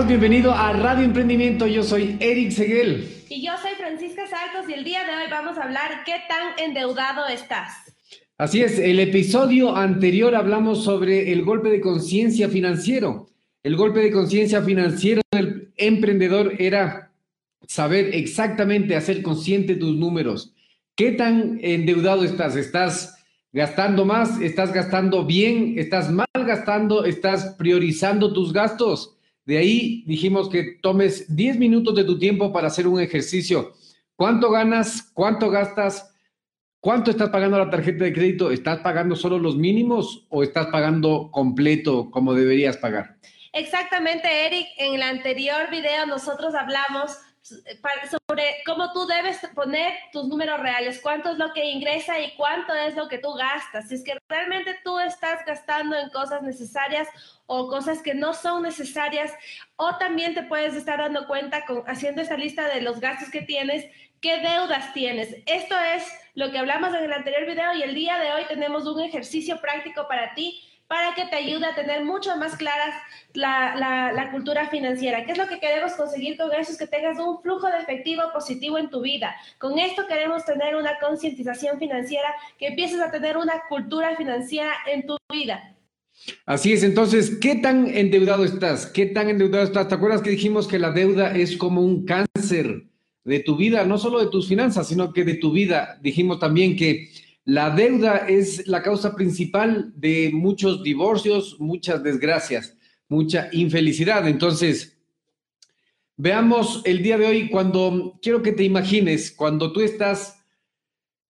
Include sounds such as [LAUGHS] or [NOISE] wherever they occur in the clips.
estás? Bienvenido a Radio Emprendimiento. Yo soy Eric Seguel. Y yo soy Francisca Saltos y el día de hoy vamos a hablar qué tan endeudado estás. Así es, el episodio anterior hablamos sobre el golpe de conciencia financiero. El golpe de conciencia financiero del emprendedor era saber exactamente, hacer consciente tus números. ¿Qué tan endeudado estás? ¿Estás gastando más? ¿Estás gastando bien? ¿Estás mal gastando? ¿Estás priorizando tus gastos? De ahí dijimos que tomes 10 minutos de tu tiempo para hacer un ejercicio. ¿Cuánto ganas? ¿Cuánto gastas? ¿Cuánto estás pagando la tarjeta de crédito? ¿Estás pagando solo los mínimos o estás pagando completo como deberías pagar? Exactamente, Eric. En el anterior video nosotros hablamos sobre cómo tú debes poner tus números reales, cuánto es lo que ingresa y cuánto es lo que tú gastas. Si es que realmente tú estás gastando en cosas necesarias o cosas que no son necesarias, o también te puedes estar dando cuenta con, haciendo esa lista de los gastos que tienes, qué deudas tienes. Esto es lo que hablamos en el anterior video y el día de hoy tenemos un ejercicio práctico para ti para que te ayude a tener mucho más claras la, la, cultura financiera. ¿Qué es lo que queremos conseguir con eso? Es que tengas un flujo de efectivo positivo en tu vida. Con esto queremos tener una concientización financiera, que empieces a tener una cultura financiera en tu vida. Así es, entonces, ¿qué tan endeudado estás? ¿Qué tan endeudado estás? ¿Te acuerdas que dijimos que la deuda es como un cáncer de tu vida, no solo de tus finanzas, sino que de tu vida? Dijimos también que la deuda es la causa principal de muchos divorcios, muchas desgracias, mucha infelicidad. Entonces, veamos el día de hoy cuando quiero que te imagines, cuando tú estás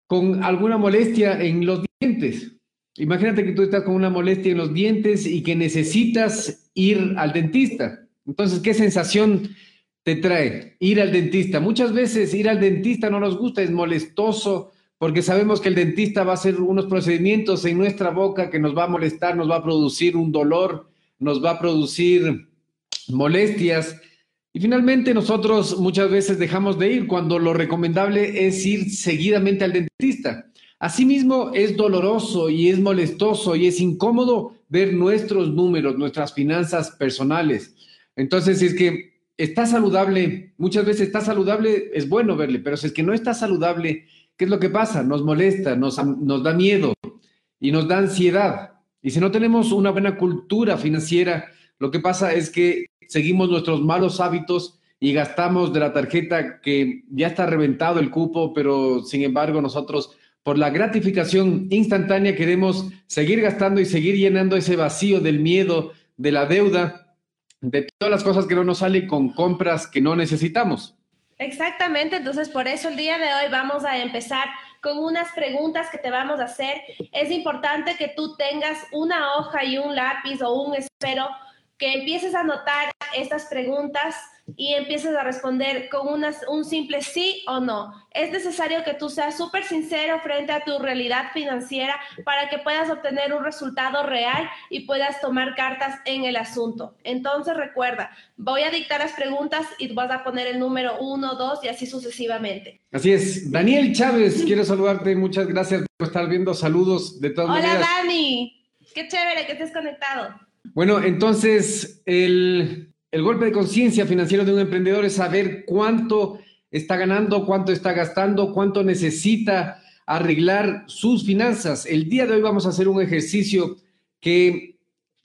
con alguna molestia en los dientes. Imagínate que tú estás con una molestia en los dientes y que necesitas ir al dentista. Entonces, ¿qué sensación te trae ir al dentista? Muchas veces ir al dentista no nos gusta, es molestoso, porque sabemos que el dentista va a hacer unos procedimientos en nuestra boca que nos va a molestar, nos va a producir un dolor, nos va a producir molestias. Y finalmente nosotros muchas veces dejamos de ir cuando lo recomendable es ir seguidamente al dentista. Asimismo, es doloroso y es molestoso y es incómodo ver nuestros números, nuestras finanzas personales. Entonces, si es que está saludable, muchas veces está saludable, es bueno verle, pero si es que no está saludable, ¿Qué es lo que pasa? Nos molesta, nos, nos da miedo y nos da ansiedad. Y si no tenemos una buena cultura financiera, lo que pasa es que seguimos nuestros malos hábitos y gastamos de la tarjeta que ya está reventado el cupo, pero sin embargo nosotros por la gratificación instantánea queremos seguir gastando y seguir llenando ese vacío del miedo, de la deuda, de todas las cosas que no nos salen con compras que no necesitamos. Exactamente, entonces por eso el día de hoy vamos a empezar con unas preguntas que te vamos a hacer. Es importante que tú tengas una hoja y un lápiz o un espero que empieces a anotar estas preguntas y empieces a responder con un simple sí o no. Es necesario que tú seas súper sincero frente a tu realidad financiera para que puedas obtener un resultado real y puedas tomar cartas en el asunto. Entonces recuerda, voy a dictar las preguntas y vas a poner el número uno, dos y así sucesivamente. Así es. Daniel Chávez, quiero saludarte. Muchas gracias por estar viendo. Saludos de todas Hola, Dani. Qué chévere que estés conectado. Bueno, entonces el el golpe de conciencia financiero de un emprendedor es saber cuánto está ganando, cuánto está gastando, cuánto necesita arreglar sus finanzas. El día de hoy vamos a hacer un ejercicio que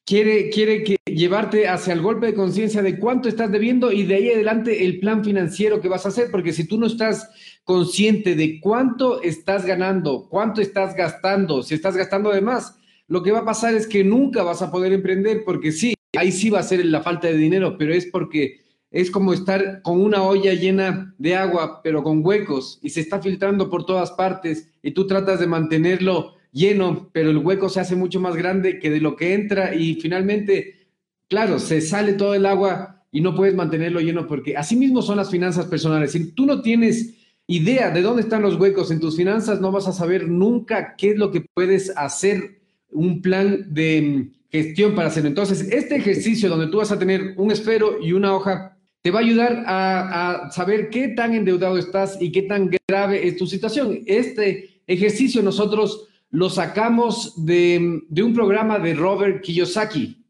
quiere, quiere que llevarte hacia el golpe de conciencia de cuánto estás debiendo y de ahí adelante el plan financiero que vas a hacer, porque si tú no estás consciente de cuánto estás ganando, cuánto estás gastando, si estás gastando de más, lo que va a pasar es que nunca vas a poder emprender porque sí, ahí sí va a ser la falta de dinero, pero es porque es como estar con una olla llena de agua, pero con huecos, y se está filtrando por todas partes, y tú tratas de mantenerlo lleno, pero el hueco se hace mucho más grande que de lo que entra, y finalmente, claro, se sale todo el agua y no puedes mantenerlo lleno, porque así mismo son las finanzas personales. Si tú no tienes idea de dónde están los huecos en tus finanzas, no vas a saber nunca qué es lo que puedes hacer, un plan de gestión para hacerlo. Entonces, este ejercicio donde tú vas a tener un esfero y una hoja, te va a ayudar a, saber qué tan endeudado estás y qué tan grave es tu situación. Este ejercicio nosotros lo sacamos de, un programa de Robert Kiyosaki.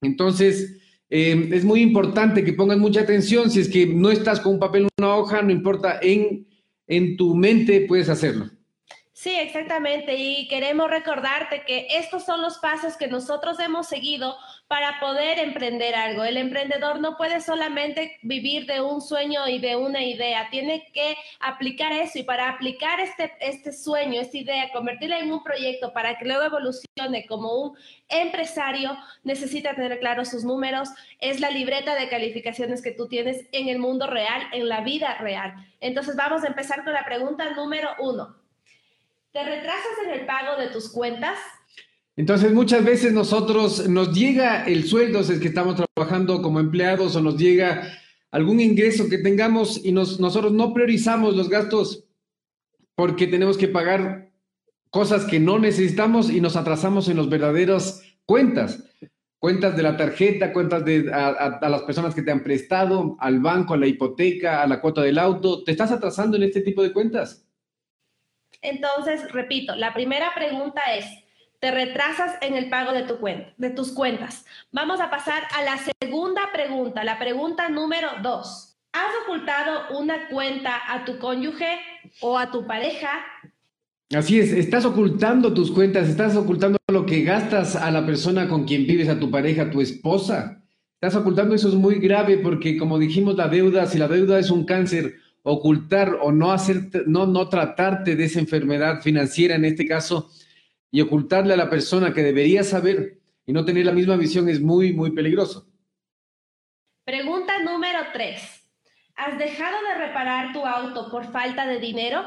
Entonces, eh, es muy importante que pongas mucha atención. Si es que no estás con un papel, una hoja, no importa, en, en tu mente puedes hacerlo. Sí, exactamente. Y queremos recordarte que estos son los pasos que nosotros hemos seguido para poder emprender algo. El emprendedor no puede solamente vivir de un sueño y de una idea, tiene que aplicar eso y para aplicar este, este sueño, esta idea, convertirla en un proyecto para que luego evolucione como un empresario, necesita tener claros sus números. Es la libreta de calificaciones que tú tienes en el mundo real, en la vida real. Entonces vamos a empezar con la pregunta número uno. ¿Te retrasas en el pago de tus cuentas? Entonces, muchas veces nosotros nos llega el sueldo, si es que estamos trabajando como empleados o nos llega algún ingreso que tengamos y nosotros no priorizamos los gastos porque tenemos que pagar cosas que no necesitamos y nos atrasamos en las verdaderas cuentas. Cuentas de la tarjeta, cuentas de a, las personas que te han prestado, al banco, a la hipoteca, a la cuota del auto. ¿Te estás atrasando en este tipo de cuentas? Entonces, repito, la primera pregunta es, te retrasas en el pago de, tu cuenta, de tus cuentas. Vamos a pasar a la segunda pregunta, la pregunta número dos. ¿Has ocultado una cuenta a tu cónyuge o a tu pareja? Así es, estás ocultando tus cuentas, estás ocultando lo que gastas a la persona con quien vives, a tu pareja, a tu esposa. Estás ocultando eso es muy grave porque como dijimos la deuda, si la deuda es un cáncer, ocultar o no hacer, no, no tratarte de esa enfermedad financiera en este caso, y ocultarle a la persona que debería saber y no tener la misma visión es muy, muy peligroso. Pregunta número tres. ¿Has dejado de reparar tu auto por falta de dinero?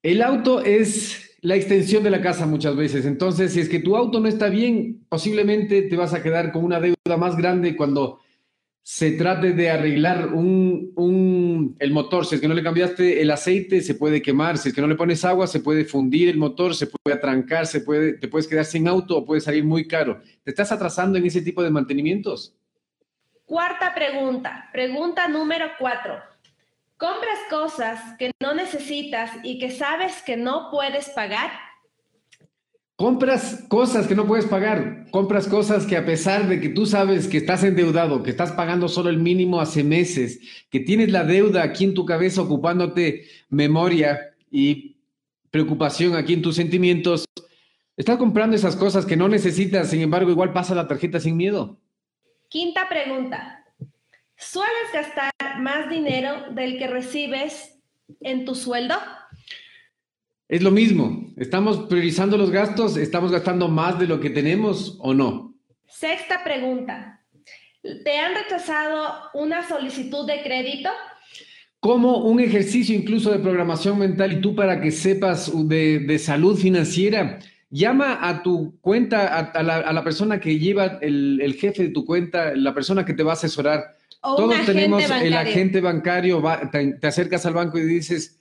El auto es la extensión de la casa muchas veces. Entonces, si es que tu auto no está bien, posiblemente te vas a quedar con una deuda más grande cuando se trate de arreglar un, el motor. Si es que no le cambiaste el aceite, se puede quemar. Si es que no le pones agua, se puede fundir el motor, se puede atrancar, se puede, te puedes quedar sin auto o puede salir muy caro. ¿Te estás atrasando en ese tipo de mantenimientos? Cuarta pregunta. Pregunta número cuatro. ¿Compras cosas que no necesitas y que sabes que no puedes pagar? Compras cosas que no puedes pagar, compras cosas que a pesar de que tú sabes que estás endeudado, que estás pagando solo el mínimo hace meses, que tienes la deuda aquí en tu cabeza ocupándote memoria y preocupación aquí en tus sentimientos, estás comprando esas cosas que no necesitas, sin embargo igual pasa la tarjeta sin miedo. Quinta pregunta. ¿Sueles gastar más dinero del que recibes en tu sueldo? Es lo mismo, estamos priorizando los gastos, estamos gastando más de lo que tenemos o no. Sexta pregunta. ¿Te han rechazado una solicitud de crédito? Como un ejercicio incluso de programación mental y tú para que sepas de, salud financiera, llama a tu cuenta, a, la, persona que lleva el, jefe de tu cuenta, la persona que te va a asesorar. Todos tenemos el agente bancario, te acercas al banco y dices,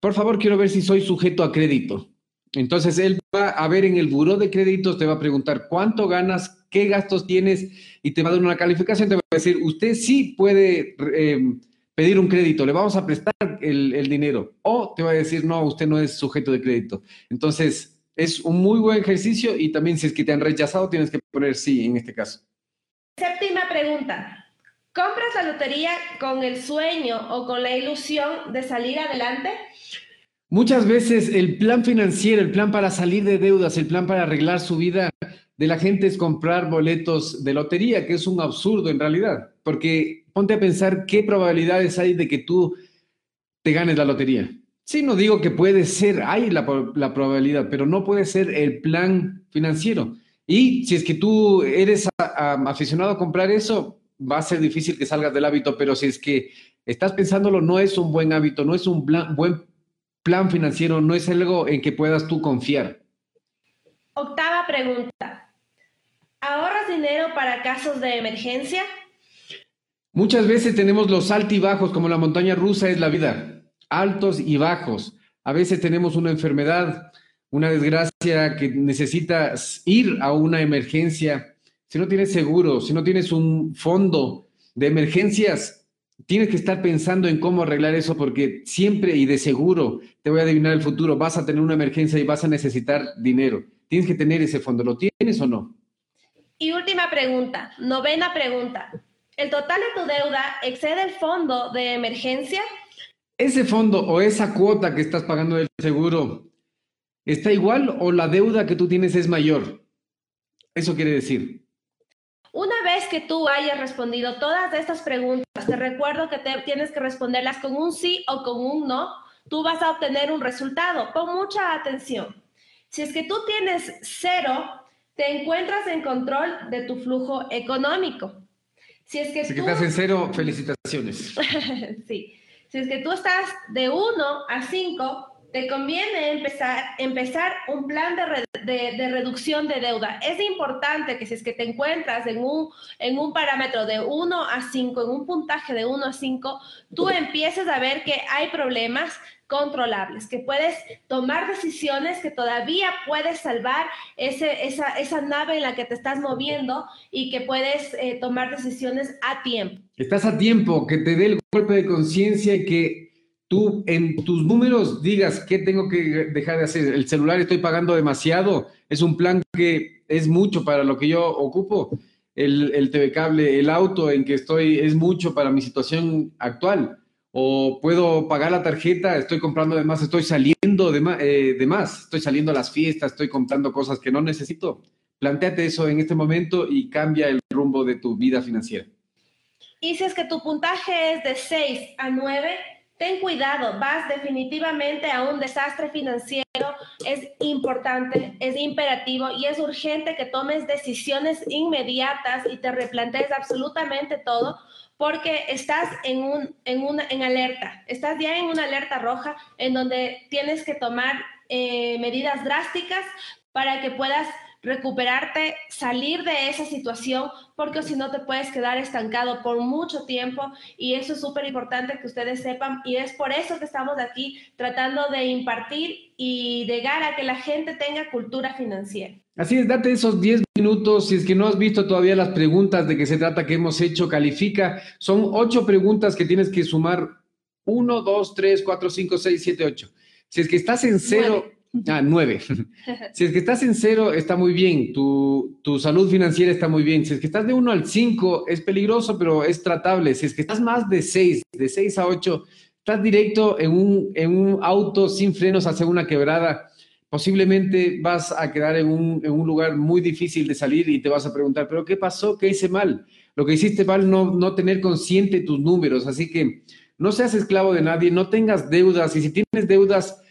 por favor, quiero ver si soy sujeto a crédito. Entonces, él va a ver en el buró de créditos, te va a preguntar cuánto ganas, qué gastos tienes y te va a dar una calificación. Te va a decir, usted sí puede em, pedir un crédito, le vamos a prestar el dinero. O te va a decir, no, usted no es sujeto de crédito. Entonces, es un muy buen ejercicio y también si es que te han rechazado, tienes que poner sí en este caso. Séptima pregunta. ¿Compras la lotería con el sueño o con la ilusión de salir adelante? Muchas veces el plan financiero, el plan para salir de deudas, el plan para arreglar su vida de la gente es comprar boletos de lotería, que es un absurdo en realidad, porque ponte a pensar qué probabilidades hay de que tú te ganes la lotería. Sí, no digo que puede ser, hay la, probabilidad, pero no puede ser el plan financiero. Y si es que tú eres aficionado a comprar eso, va a ser difícil que salgas del hábito, pero si es que estás pensándolo, no es un buen hábito, no es un buen plan financiero no es algo en que puedas tú confiar. Octava pregunta. ¿Ahorras dinero para casos de emergencia? Muchas veces tenemos los altibajos, como la montaña rusa es la vida, altos y bajos. A veces tenemos una enfermedad, una desgracia que necesitas ir a una emergencia. Si no tienes seguro, si no tienes un fondo de emergencias, tienes que estar pensando en cómo arreglar eso porque siempre y de seguro te voy a adivinar el futuro, vas a tener una emergencia y vas a necesitar dinero. Tienes que tener ese fondo. ¿Lo tienes o no? Y última pregunta, novena pregunta. ¿El total de tu deuda excede el fondo de emergencia? ¿Ese fondo o esa cuota que estás pagando del seguro está igual o la deuda que tú tienes es mayor? Eso quiere decir. Una vez que tú hayas respondido todas estas preguntas, te recuerdo que tienes que responderlas con un sí o con un no, tú vas a obtener un resultado. Pon mucha atención. Si es que tú tienes cero, te encuentras en control de tu flujo económico. Si es que, tú... estás en cero, felicitaciones. [LAUGHS] sí. Si es que tú estás de 1 a 5, te conviene empezar, empezar un plan de, de, reducción de deuda. Es importante que si es que te encuentras en un, en un parámetro de 1 a 5, en un puntaje de 1 a 5, tú empieces a ver que hay problemas controlables, que puedes tomar decisiones, que todavía puedes salvar ese, esa, esa, nave en la que te estás moviendo y que puedes eh, tomar decisiones a tiempo. Estás a tiempo, que te dé el golpe de conciencia y que tú en tus números digas qué tengo que dejar de hacer. El celular estoy pagando demasiado, es un plan que es mucho para lo que yo ocupo. El, el TV cable, el auto en que estoy es mucho para mi situación actual o puedo pagar la tarjeta, estoy comprando de más, estoy saliendo de, eh, de más, estoy saliendo a las fiestas, estoy comprando cosas que no necesito. Plantéate eso en este momento y cambia el rumbo de tu vida financiera. Y si es que tu puntaje es de 6 a 9, ten cuidado, vas definitivamente a un desastre financiero. Es importante, es imperativo y es urgente que tomes decisiones inmediatas y te replantees absolutamente todo porque estás en, un, en, una, en alerta, estás ya en una alerta roja en donde tienes que tomar eh, medidas drásticas para que puedas recuperarte, salir de esa situación, porque si no te puedes quedar estancado por mucho tiempo y eso es súper importante que ustedes sepan y es por eso que estamos aquí tratando de impartir y llegar a que la gente tenga cultura financiera. Así es, date esos 10 minutos. Si es que no has visto todavía las preguntas de qué se trata que hemos hecho, califica. Son ocho preguntas que tienes que sumar. Uno, dos, tres, cuatro, cinco, seis, siete, ocho. Si es que estás en cero, ah, nueve. [LAUGHS] si es que estás en cero, está muy bien. Tu, tu salud financiera está muy bien. Si es que estás de uno al cinco, es peligroso, pero es tratable. Si es que estás más de seis, de seis a ocho, estás directo en un, en un auto sin frenos hacia una quebrada posiblemente vas a quedar en un, en un, lugar muy difícil de salir y te vas a preguntar, pero ¿qué pasó? ¿Qué hice mal? Lo que hiciste mal no, no tener consciente tus números, así que no seas esclavo de nadie, no tengas deudas y si tienes deudas...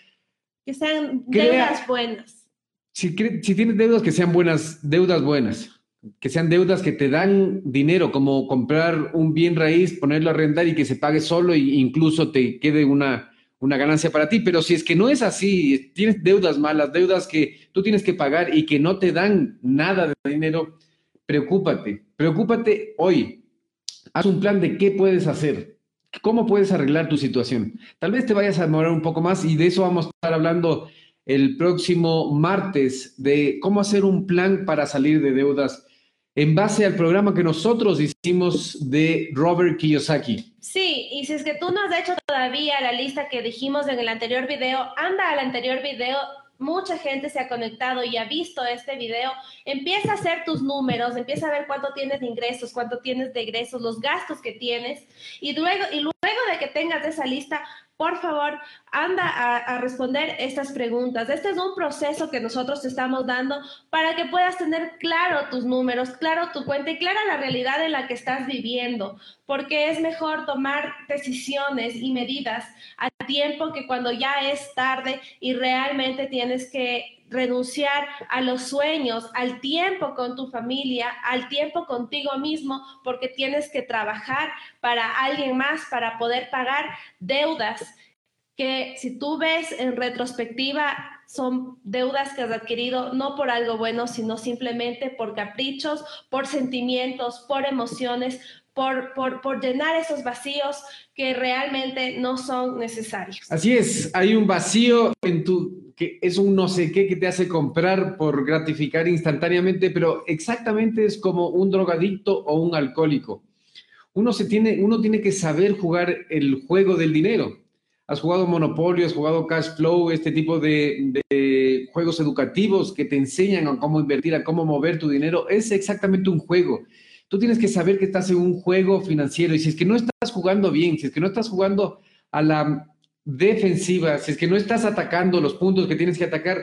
Que sean deudas buenas. Si, si tienes deudas, que sean buenas, deudas buenas, que sean deudas que te dan dinero, como comprar un bien raíz, ponerlo a rentar y que se pague solo e incluso te quede una una ganancia para ti, pero si es que no es así, tienes deudas malas, deudas que tú tienes que pagar y que no te dan nada de dinero, preocúpate, preocúpate hoy. Haz un plan de qué puedes hacer, cómo puedes arreglar tu situación. Tal vez te vayas a demorar un poco más y de eso vamos a estar hablando el próximo martes, de cómo hacer un plan para salir de deudas en base al programa que nosotros hicimos de Robert Kiyosaki. Sí, y si es que tú no has hecho todavía la lista que dijimos en el anterior video, anda al anterior video. Mucha gente se ha conectado y ha visto este video. Empieza a hacer tus números, empieza a ver cuánto tienes de ingresos, cuánto tienes de egresos, los gastos que tienes. Y luego, y luego de que tengas esa lista, por favor, anda a, responder estas preguntas. Este es un proceso que nosotros estamos dando para que puedas tener claro tus números, claro tu cuenta y clara la realidad en la que estás viviendo, porque es mejor tomar decisiones y medidas a tiempo que cuando ya es tarde y realmente tienes que renunciar a los sueños, al tiempo con tu familia, al tiempo contigo mismo, porque tienes que trabajar para alguien más para poder pagar deudas que si tú ves en retrospectiva son deudas que has adquirido no por algo bueno, sino simplemente por caprichos, por sentimientos, por emociones, por, por, por, llenar esos vacíos que realmente no son necesarios. Así es, hay un vacío en tu que es un no sé qué que te hace comprar por gratificar instantáneamente, pero exactamente es como un drogadicto o un alcohólico. Uno, se tiene, uno tiene que saber jugar el juego del dinero. has jugado Monopolio, has jugado Cash Flow, este tipo de, juegos educativos que te enseñan a cómo invertir, a cómo mover tu dinero, es exactamente un juego. Tú tienes que saber que estás en un juego financiero y si es que no estás jugando bien, si es que no estás jugando a la defensiva, si es que no estás atacando los puntos que tienes que atacar,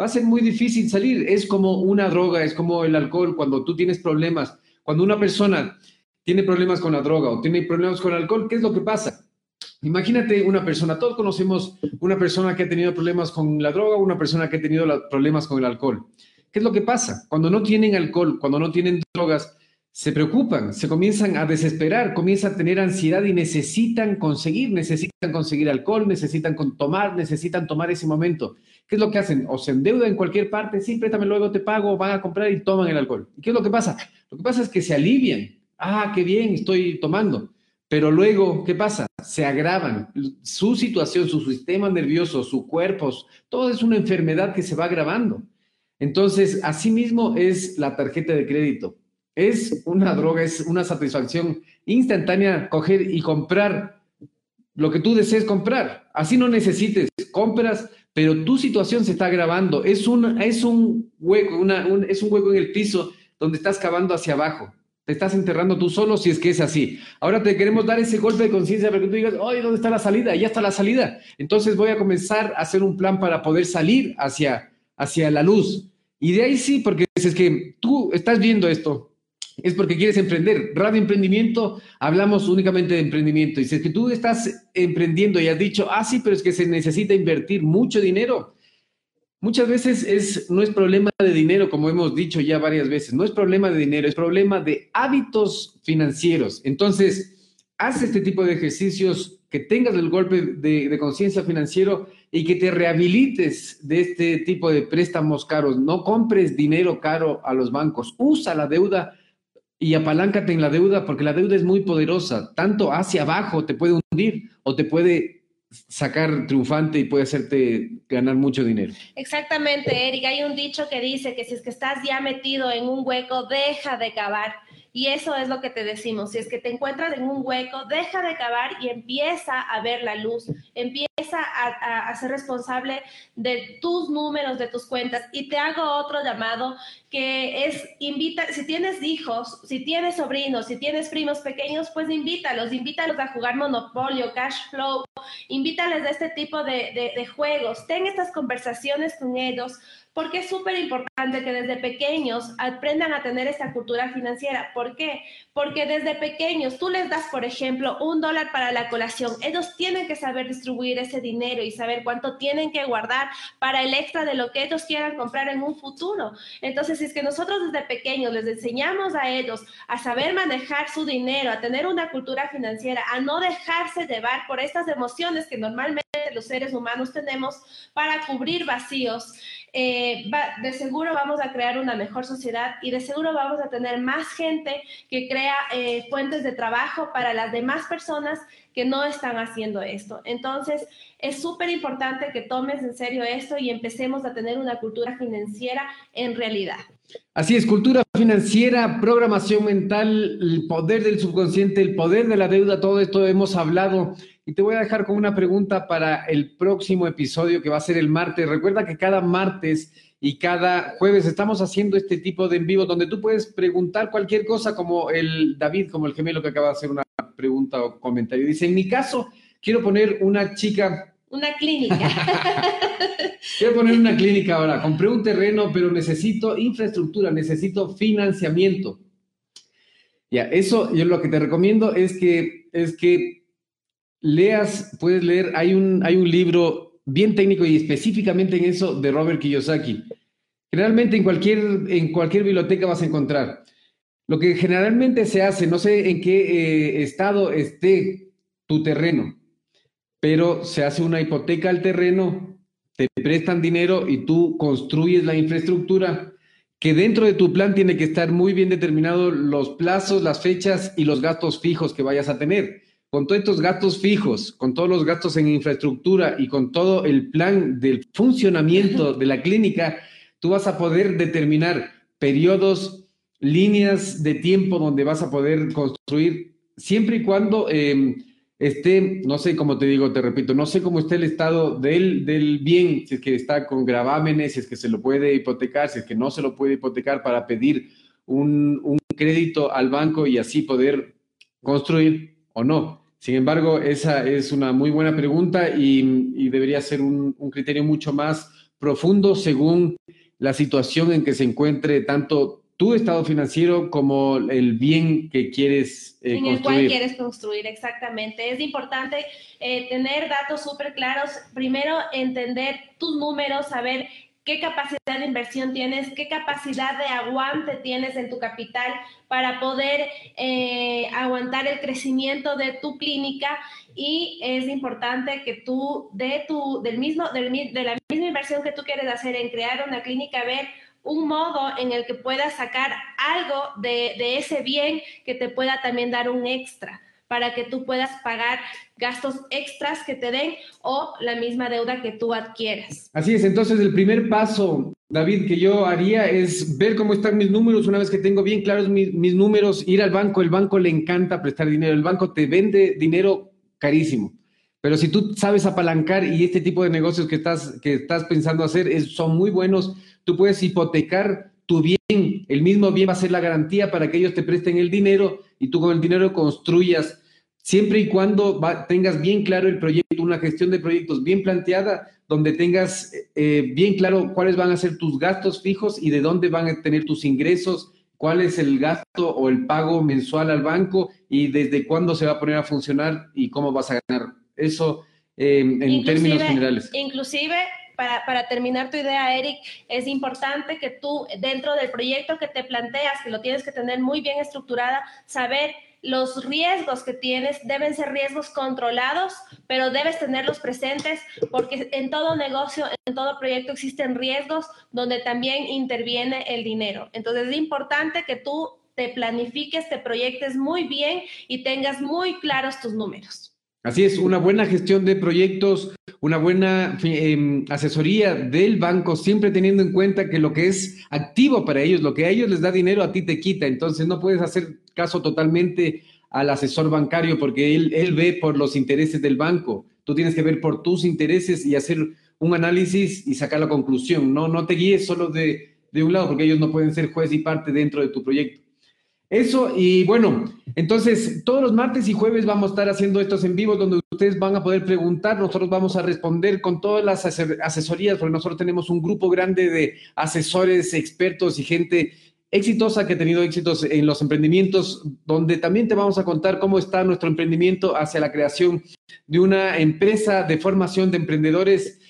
va a ser muy difícil salir. Es como una droga, es como el alcohol, cuando tú tienes problemas, cuando una persona tiene problemas con la droga o tiene problemas con el alcohol, ¿qué es lo que pasa? Imagínate una persona, todos conocemos una persona que ha tenido problemas con la droga, una persona que ha tenido problemas con el alcohol. ¿Qué es lo que pasa? Cuando no tienen alcohol, cuando no tienen drogas, se preocupan, se comienzan a desesperar, comienzan a tener ansiedad y necesitan conseguir, necesitan conseguir alcohol, necesitan tomar, necesitan tomar ese momento. ¿Qué es lo que hacen? O se endeudan en cualquier parte, sí, préstame, luego te pago, van a comprar y toman el alcohol. ¿Y qué es lo que pasa? Lo que pasa es que se alivian. Ah, qué bien, estoy tomando. Pero luego, ¿qué pasa? Se agravan. Su situación, su sistema nervioso, su cuerpo, todo es una enfermedad que se va agravando. Entonces, asimismo es la tarjeta de crédito. Es una droga, es una satisfacción instantánea coger y comprar lo que tú desees comprar. Así no necesites, compras, pero tu situación se está agravando. Es un, es un hueco, una, es un hueco en el piso donde estás cavando hacia abajo. Te estás enterrando tú solo si es que es así. Ahora te queremos dar ese golpe de conciencia para que tú digas, oye, ¿dónde está la salida? Ya está la salida. Entonces voy a comenzar a hacer un plan para poder salir hacia, hacia la luz. Y de ahí sí, porque es que tú estás viendo esto, es porque quieres emprender. Radio Emprendimiento, hablamos únicamente de emprendimiento. Y si que tú estás emprendiendo y has dicho, ah, sí, pero es que se necesita invertir mucho dinero, Muchas veces es, no es problema de dinero, como hemos dicho ya varias veces, no es problema de dinero, es problema de hábitos financieros. Entonces, haz este tipo de ejercicios, que tengas el golpe de, de conciencia financiero y que te rehabilites de este tipo de préstamos caros. No compres dinero caro a los bancos, usa la deuda y apaláncate en la deuda porque la deuda es muy poderosa, tanto hacia abajo te puede hundir o te puede sacar triunfante y puede hacerte ganar mucho dinero. Exactamente, Eric. Hay un dicho que dice que si es que estás ya metido en un hueco, deja de cavar. Y eso es lo que te decimos. Si es que te encuentras en un hueco, deja de cavar y empieza a ver la luz. Empieza a, a, ser responsable de tus números, de tus cuentas. Y te hago otro llamado que es invita, si tienes hijos, si tienes sobrinos, si tienes primos pequeños, pues invítalos, invítalos a jugar Monopolio, Cash Flow, invítales de este tipo de, de juegos, ten estas conversaciones con ellos, porque es súper importante que desde pequeños aprendan a tener esta cultura financiera. ¿Por qué? Porque desde pequeños tú les das, por ejemplo, un dólar para la colación. Ellos tienen que saber distribuir ese dinero y saber cuánto tienen que guardar para el extra de lo que ellos quieran comprar en un futuro. Entonces, si es que nosotros desde pequeños les enseñamos a ellos a saber manejar su dinero, a tener una cultura financiera, a no dejarse llevar por estas emociones que normalmente los seres humanos tenemos para cubrir vacíos, eh, de seguro vamos a crear una mejor sociedad y de seguro vamos a tener más gente que crea eh, fuentes de trabajo para las demás personas que no están haciendo esto. Entonces, es súper importante que tomes en serio esto y empecemos a tener una cultura financiera en realidad. Así es, cultura financiera, programación mental, el poder del subconsciente, el poder de la deuda, todo esto hemos hablado y te voy a dejar con una pregunta para el próximo episodio que va a ser el martes. Recuerda que cada martes y cada jueves estamos haciendo este tipo de en vivo donde tú puedes preguntar cualquier cosa como el David, como el gemelo que acaba de hacer una pregunta o comentario. Dice, en mi caso, quiero poner una chica... Una clínica. [LAUGHS] quiero poner una clínica ahora. Compré un terreno, pero necesito infraestructura, necesito financiamiento. Ya, eso yo lo que te recomiendo es que, es que leas, puedes leer, hay un, hay un libro bien técnico y específicamente en eso de Robert Kiyosaki. Generalmente en cualquier, en cualquier biblioteca vas a encontrar. Lo que generalmente se hace, no sé en qué eh, estado esté tu terreno, pero se hace una hipoteca al terreno, te prestan dinero y tú construyes la infraestructura que dentro de tu plan tiene que estar muy bien determinado los plazos, las fechas y los gastos fijos que vayas a tener con todos estos gastos fijos, con todos los gastos en infraestructura y con todo el plan del funcionamiento de la clínica, tú vas a poder determinar periodos, líneas de tiempo donde vas a poder construir, siempre y cuando em, esté, no sé cómo te digo, te repito, no sé cómo está el estado del, del bien, si es que está con gravámenes, si es que se lo puede hipotecar, si es que no se lo puede hipotecar para pedir un, un crédito al banco y así poder construir o no. Sin embargo, esa es una muy buena pregunta y, y debería ser un, un criterio mucho más profundo según la situación en que se encuentre tanto tu estado financiero como el bien que quieres eh, en el cual quieres construir, exactamente. Es importante eh, tener datos súper claros. Primero, entender tus números, saber qué capacidad de inversión tienes, qué capacidad de aguante tienes en tu capital para poder eh, aguantar el crecimiento de tu clínica y es importante que tú de tu del mismo de la misma inversión que tú quieres hacer en crear una clínica ver un modo en el que puedas sacar algo de, ese bien que te pueda también dar un extra para que tú puedas pagar gastos extras que te den o la misma deuda que tú adquieras. Así es, entonces el primer paso, David, que yo haría es ver cómo están mis números, una vez que tengo bien claros mis, mis números, ir al banco, el banco le encanta prestar dinero, el banco te vende dinero carísimo. Pero si tú sabes apalancar y este tipo de negocios que estás, que estás pensando hacer son muy buenos, tú puedes hipotecar tu bien, el mismo bien va a ser la garantía para que ellos te presten el dinero y tú con el dinero construyas, siempre y cuando tengas bien claro el proyecto, una gestión de proyectos bien planteada, donde tengas eh, bien claro cuáles van a ser tus gastos fijos y de dónde van a tener tus ingresos, cuál es el gasto o el pago mensual al banco y desde cuándo se va a poner a funcionar y cómo vas a ganar eso eh, en términos generales. Inclusive, para, para, terminar tu idea, Eric, es importante que tú, dentro del proyecto que te planteas, que lo tienes que tener muy bien estructurada, saber los riesgos que tienes deben ser riesgos controlados, pero debes tenerlos presentes porque en todo negocio, en todo proyecto existen riesgos donde también interviene el dinero. Entonces es importante que tú te planifiques, te proyectes muy bien y tengas muy claros tus números. Así es, una buena gestión de proyectos, una buena em, asesoría del banco, siempre teniendo en cuenta que lo que es activo para ellos, lo que a ellos les da dinero, a ti te quita. Entonces no puedes hacer caso totalmente al asesor bancario porque él, él ve por los intereses del banco. Tú tienes que ver por tus intereses y hacer un análisis y sacar la conclusión. No, no te guíes solo de, de un lado porque ellos no pueden ser juez y parte dentro de tu proyecto. Eso, y bueno, entonces todos los martes y jueves vamos a estar haciendo estos en vivos donde ustedes van a poder preguntar, nosotros vamos a responder con todas las asesorías, porque nosotros tenemos un grupo grande de asesores, expertos y gente exitosa que ha tenido éxitos en los emprendimientos, donde también te vamos a contar cómo está nuestro emprendimiento hacia la creación de una empresa de formación de emprendedores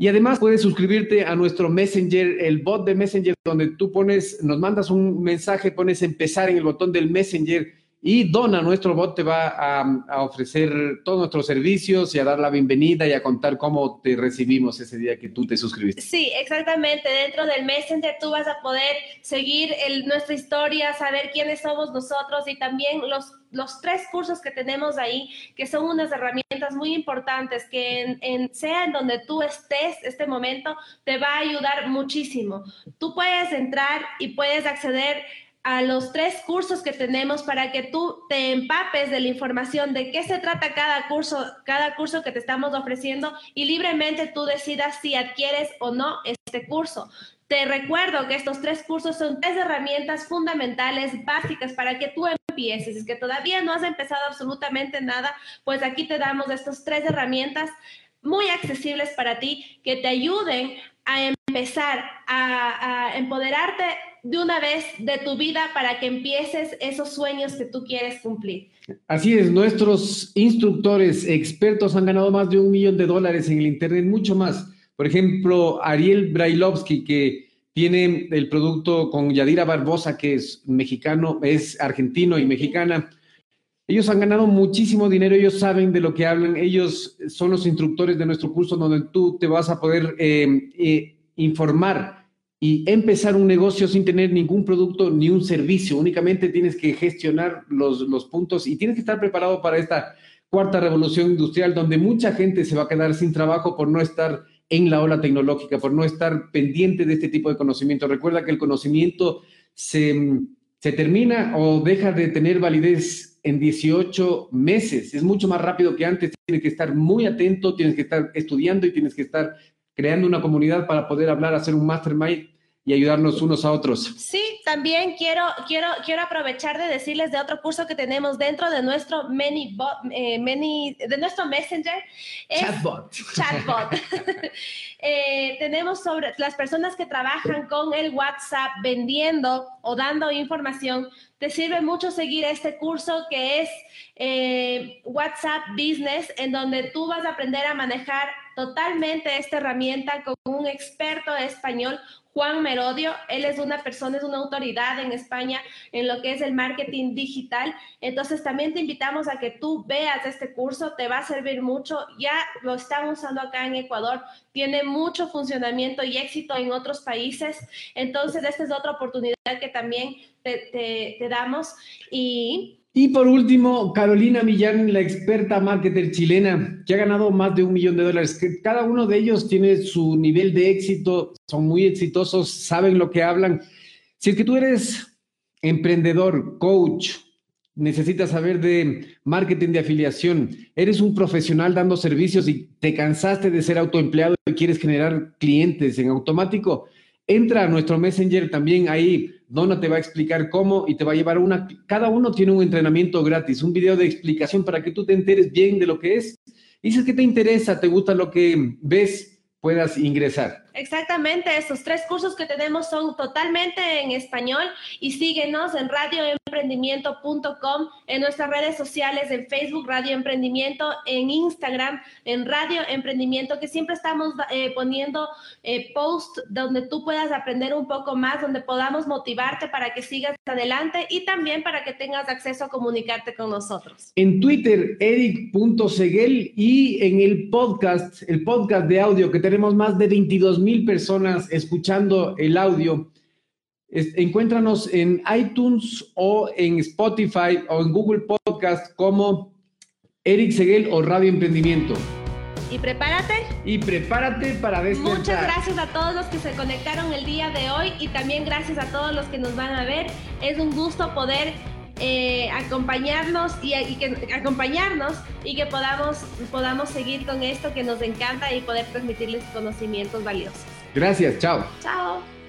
y además puedes suscribirte a nuestro Messenger, el bot de Messenger, donde tú pones, nos mandas un mensaje, pones empezar en el botón del Messenger y Dona, nuestro bot, te va a, ofrecer todos nuestros servicios y a dar la bienvenida y a contar cómo te recibimos ese día que tú te suscribiste. Sí, exactamente. Dentro del Messenger tú vas a poder seguir nuestra historia, saber quiénes somos nosotros y también los, los tres cursos que tenemos ahí, que son unas herramientas muy importantes que en, sea en donde tú estés este momento, te va a ayudar muchísimo. Tú puedes entrar y puedes acceder a los tres cursos que tenemos para que tú te empapes de la información de qué se trata cada curso, cada curso que te estamos ofreciendo y libremente tú decidas si adquieres o no este curso. Te recuerdo que estos tres cursos son tres herramientas fundamentales, básicas para que tú empieces. Es que todavía no has empezado absolutamente nada, pues aquí te damos estas tres herramientas muy accesibles para ti que te ayuden a empezar a empoderarte de una vez de tu vida para que empieces esos sueños que tú quieres cumplir. Así es, nuestros instructores expertos han ganado más de un millón de dólares en el Internet, mucho más. Por ejemplo, Ariel Brailovsky, que tiene el producto con Yadira Barbosa, que es mexicano, es argentino y mexicana. Ellos han ganado muchísimo dinero, ellos saben de lo que hablan, ellos son los instructores de nuestro curso donde tú te vas a poder eh, eh, informar y empezar un negocio sin tener ningún producto ni un servicio. Únicamente tienes que gestionar los, los puntos y tienes que estar preparado para esta cuarta revolución industrial donde mucha gente se va a quedar sin trabajo por no estar en la ola tecnológica, por no estar pendiente de este tipo de conocimiento. Recuerda que el conocimiento se, se termina o deja de tener validez en 18 meses. Es mucho más rápido que antes. Tienes que estar muy atento, tienes que estar estudiando y tienes que estar creando una comunidad para poder hablar, hacer un mastermind y ayudarnos unos a otros. Sí, también quiero, quiero, quiero aprovechar de decirles de otro curso que tenemos dentro de nuestro many, eh, many de nuestro Messenger. chatbot. Chatbot. [LAUGHS] [LAUGHS] Eh, tenemos sobre las personas que trabajan con el WhatsApp vendiendo o dando información. Te sirve mucho seguir este curso que es eh, WhatsApp Business, en donde tú vas a aprender a manejar totalmente esta herramienta con un experto español, Juan Merodio. Él es una persona, es una autoridad en España en lo que es el marketing digital. Entonces también te invitamos a que tú veas este curso, te va a servir mucho. Ya lo están usando acá en Ecuador, tiene mucho funcionamiento y éxito en otros países. Entonces esta es otra oportunidad que también te, te damos. Y y por último, Carolina Millán, la experta marketer chilena, que ha ganado más de un millón de dólares. Cada uno de ellos tiene su nivel de éxito, son muy exitosos, saben lo que hablan. Si es que tú eres emprendedor, coach, necesitas saber de marketing de afiliación, eres un profesional dando servicios y te cansaste de ser autoempleado y quieres generar clientes en automático, entra a nuestro Messenger también ahí Donna te va a explicar cómo y te va a llevar una, cada uno tiene un entrenamiento gratis, un video de explicación para que tú te enteres bien de lo que es. Y si es que te interesa, te gusta lo que ves, puedas ingresar. Exactamente, estos tres cursos que tenemos son totalmente en español y síguenos en radioemprendimiento.com, en nuestras redes sociales, en Facebook Radio Emprendimiento, en Instagram, en Radio Emprendimiento, que siempre estamos eh, poniendo eh, posts donde tú puedas aprender un poco más, donde podamos motivarte para que sigas adelante y también para que tengas acceso a comunicarte con nosotros. En Twitter, eric.seguel y en el podcast, el podcast de audio que tenemos más de 22 mil personas escuchando el audio. encuéntranos en iTunes o en Spotify o en Google Podcast como Eric Seguel o Radio Emprendimiento. Y prepárate. Y prepárate para despertar. Muchas gracias a todos los que se conectaron el día de hoy y también gracias a todos los que nos van a ver. Es un gusto poder eh, acompañarnos y, que acompañarnos y que podamos, podamos seguir con esto que nos encanta y poder transmitirles conocimientos valiosos. Gracias, chao. Chao.